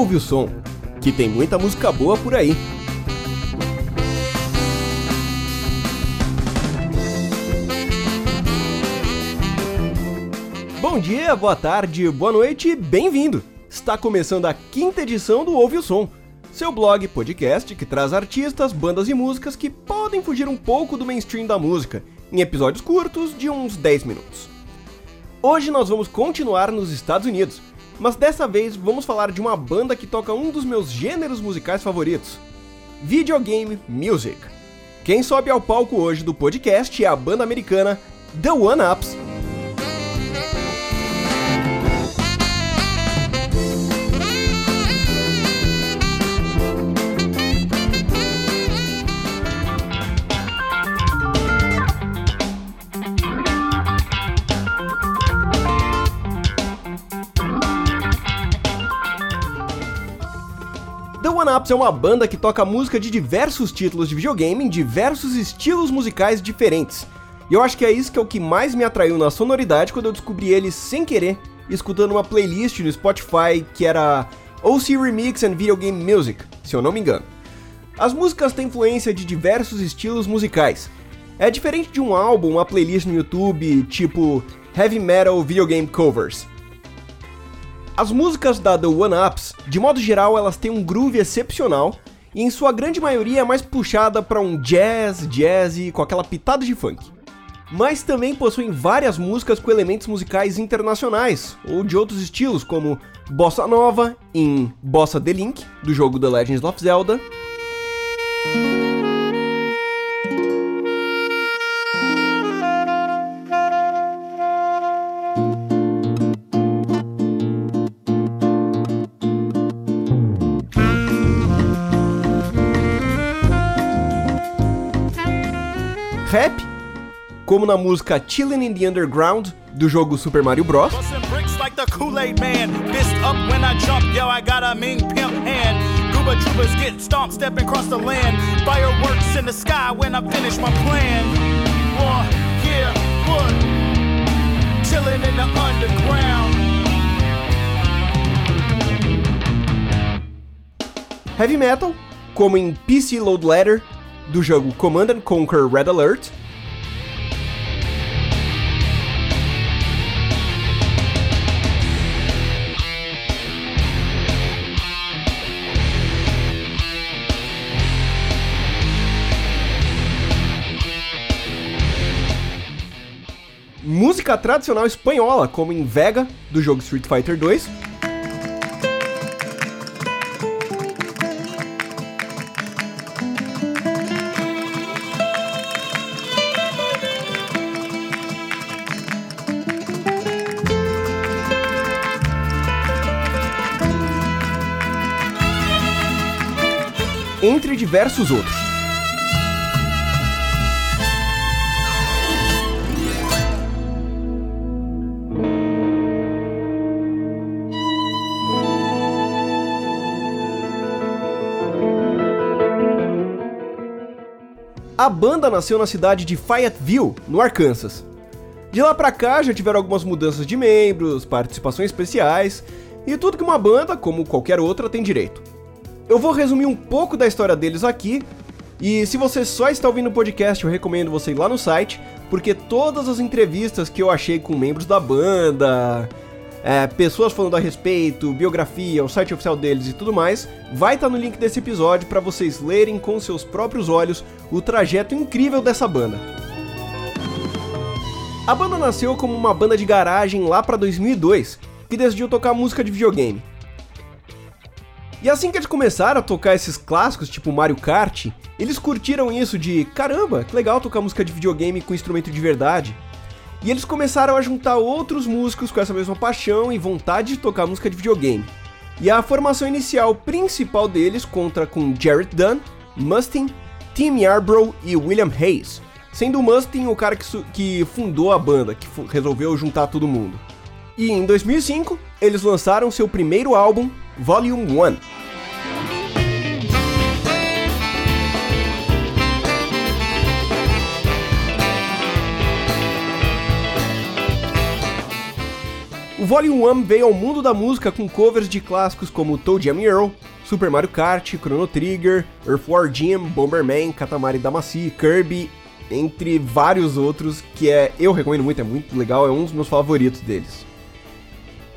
ouve o som, que tem muita música boa por aí. Bom dia, boa tarde, boa noite, bem-vindo! Está começando a quinta edição do Ouve o Som, seu blog podcast que traz artistas, bandas e músicas que podem fugir um pouco do mainstream da música, em episódios curtos de uns 10 minutos. Hoje nós vamos continuar nos Estados Unidos, mas dessa vez vamos falar de uma banda que toca um dos meus gêneros musicais favoritos: videogame music. Quem sobe ao palco hoje do podcast é a banda americana The One Ups. Ups é uma banda que toca música de diversos títulos de videogame em diversos estilos musicais diferentes. E eu acho que é isso que é o que mais me atraiu na sonoridade quando eu descobri eles sem querer, escutando uma playlist no Spotify que era OC Remix and Video Game Music, se eu não me engano. As músicas têm influência de diversos estilos musicais. É diferente de um álbum, uma playlist no YouTube, tipo Heavy Metal Video Game Covers. As músicas da The One Ups, de modo geral, elas têm um groove excepcional e em sua grande maioria é mais puxada para um jazz, jazz com aquela pitada de funk. Mas também possuem várias músicas com elementos musicais internacionais ou de outros estilos, como bossa nova em Bossa The Link do jogo The Legend of Zelda. Rap, como na música Chillin' in the Underground do jogo Super Mario Bros. Heavy Metal, como em PC Load Letter do jogo Command and Conquer Red Alert. Música tradicional espanhola, como em Vega, do jogo Street Fighter 2. Entre diversos outros. A banda nasceu na cidade de Fayetteville, no Arkansas. De lá pra cá já tiveram algumas mudanças de membros, participações especiais e tudo que uma banda, como qualquer outra, tem direito. Eu vou resumir um pouco da história deles aqui. E se você só está ouvindo o podcast, eu recomendo você ir lá no site, porque todas as entrevistas que eu achei com membros da banda, é, pessoas falando a respeito, biografia, o site oficial deles e tudo mais, vai estar no link desse episódio para vocês lerem com seus próprios olhos o trajeto incrível dessa banda. A banda nasceu como uma banda de garagem lá para 2002, que decidiu tocar música de videogame. E assim que eles começaram a tocar esses clássicos, tipo Mario Kart, eles curtiram isso de caramba, que legal tocar música de videogame com instrumento de verdade. E eles começaram a juntar outros músicos com essa mesma paixão e vontade de tocar música de videogame. E a formação inicial principal deles conta com Jared Dunn, Mustin, Tim Yarbrough e William Hayes, sendo o Mustin o cara que, que fundou a banda, que resolveu juntar todo mundo. E em 2005, eles lançaram seu primeiro álbum, Volume 1. O Volume 1 veio ao mundo da música com covers de clássicos como Toe Jam Earl, Super Mario Kart, Chrono Trigger, Earth War Jim, Bomberman, Katamari Damacy, Kirby, entre vários outros que é eu recomendo muito, é muito legal, é um dos meus favoritos deles.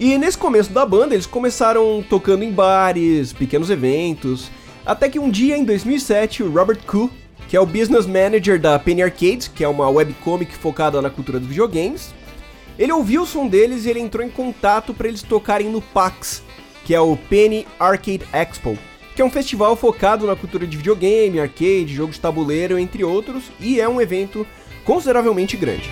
E nesse começo da banda, eles começaram tocando em bares, pequenos eventos, até que um dia em 2007, o Robert Koo, que é o business manager da Penny Arcades, que é uma webcomic focada na cultura dos videogames, ele ouviu o som deles e ele entrou em contato para eles tocarem no PAX, que é o Penny Arcade Expo, que é um festival focado na cultura de videogame, arcade, jogo de tabuleiro, entre outros, e é um evento consideravelmente grande.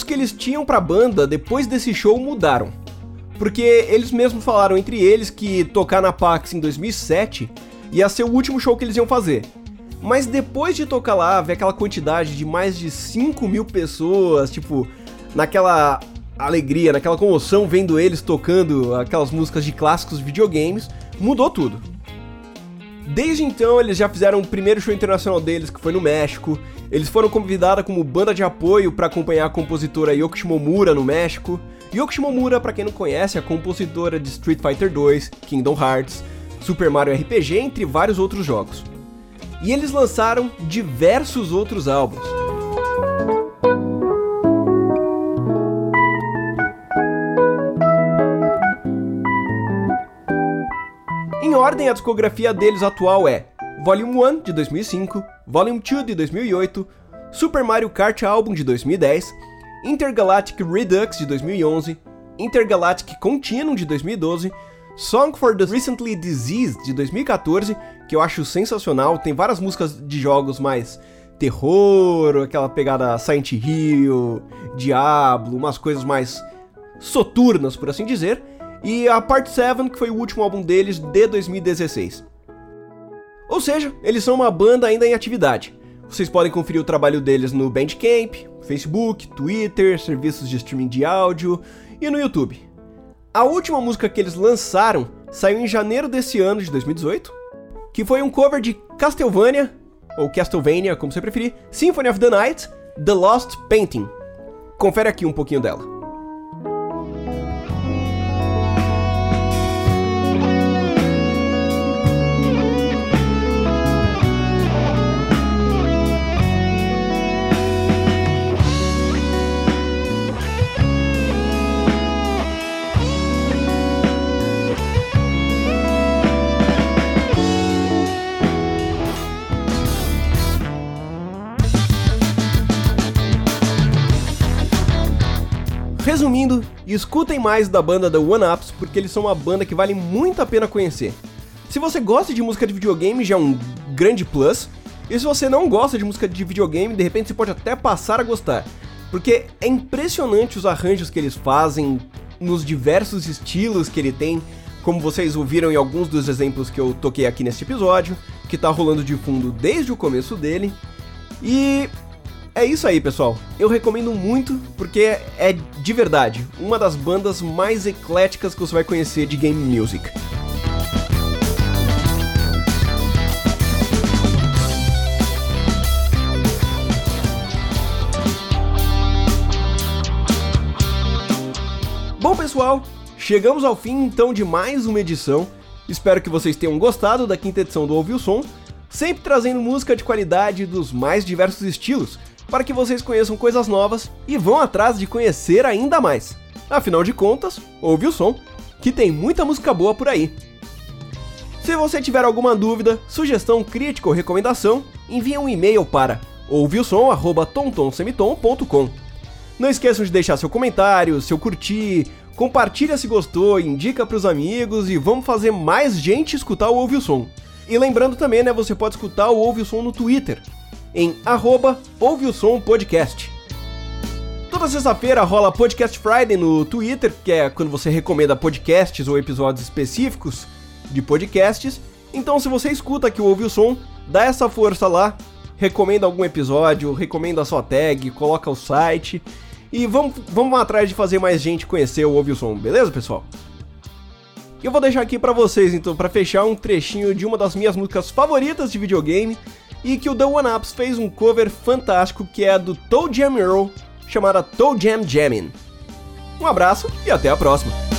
Planos que eles tinham para a banda depois desse show mudaram. Porque eles mesmos falaram entre eles que tocar na PAX em 2007 ia ser o último show que eles iam fazer. Mas depois de tocar lá, ver aquela quantidade de mais de 5 mil pessoas, tipo, naquela alegria, naquela comoção, vendo eles tocando aquelas músicas de clássicos videogames, mudou tudo. Desde então, eles já fizeram o primeiro show internacional deles, que foi no México. Eles foram convidados como banda de apoio para acompanhar a compositora Yoko Shimomura no México. Yoko Shimomura, para quem não conhece, é a compositora de Street Fighter 2, Kingdom Hearts, Super Mario RPG, entre vários outros jogos. E eles lançaram diversos outros álbuns. Ordem, a discografia deles atual é Volume 1 de 2005, Volume 2 de 2008, Super Mario Kart Album de 2010, Intergalactic Redux de 2011, Intergalactic Continuum de 2012 Song for the Recently Diseased de 2014, que eu acho sensacional. Tem várias músicas de jogos mais terror, aquela pegada Silent Hill, Diablo, umas coisas mais soturnas, por assim dizer. E a Part 7, que foi o último álbum deles de 2016. Ou seja, eles são uma banda ainda em atividade. Vocês podem conferir o trabalho deles no Bandcamp, Facebook, Twitter, serviços de streaming de áudio e no YouTube. A última música que eles lançaram saiu em janeiro desse ano de 2018, que foi um cover de Castlevania, ou Castlevania, como você preferir, Symphony of the Night, The Lost Painting. Confere aqui um pouquinho dela. Resumindo, escutem mais da banda The One Ups porque eles são uma banda que vale muito a pena conhecer. Se você gosta de música de videogame, já é um grande plus. E se você não gosta de música de videogame, de repente você pode até passar a gostar. Porque é impressionante os arranjos que eles fazem, nos diversos estilos que ele tem, como vocês ouviram em alguns dos exemplos que eu toquei aqui neste episódio, que tá rolando de fundo desde o começo dele. E é isso aí, pessoal. Eu recomendo muito porque é de verdade uma das bandas mais ecléticas que você vai conhecer de game music. Bom, pessoal, chegamos ao fim então de mais uma edição. Espero que vocês tenham gostado da quinta edição do Ouviu Som, sempre trazendo música de qualidade dos mais diversos estilos para que vocês conheçam coisas novas e vão atrás de conhecer ainda mais. Afinal de contas, ouve o som, que tem muita música boa por aí. Se você tiver alguma dúvida, sugestão, crítica ou recomendação, envie um e-mail para ouviusom@tontonsemitom.com. Não esqueçam de deixar seu comentário, seu curtir, compartilha se gostou, indica para os amigos e vamos fazer mais gente escutar o Ouve o Som. E lembrando também, né, você pode escutar o Ouve o Som no Twitter, em arroba Ouve o Som Podcast. Toda sexta-feira rola Podcast Friday no Twitter, que é quando você recomenda podcasts ou episódios específicos de podcasts. Então, se você escuta o Ouve o Som, dá essa força lá, recomenda algum episódio, recomenda a sua tag, coloca o site e vamos, vamos atrás de fazer mais gente conhecer o Ouve o Som, beleza, pessoal? Eu vou deixar aqui para vocês, então, para fechar um trechinho de uma das minhas músicas favoritas de videogame e que o The One Ups fez um cover fantástico que é a do Toe Jam Earl, chamada Toe Jam Jammin'. Um abraço e até a próxima!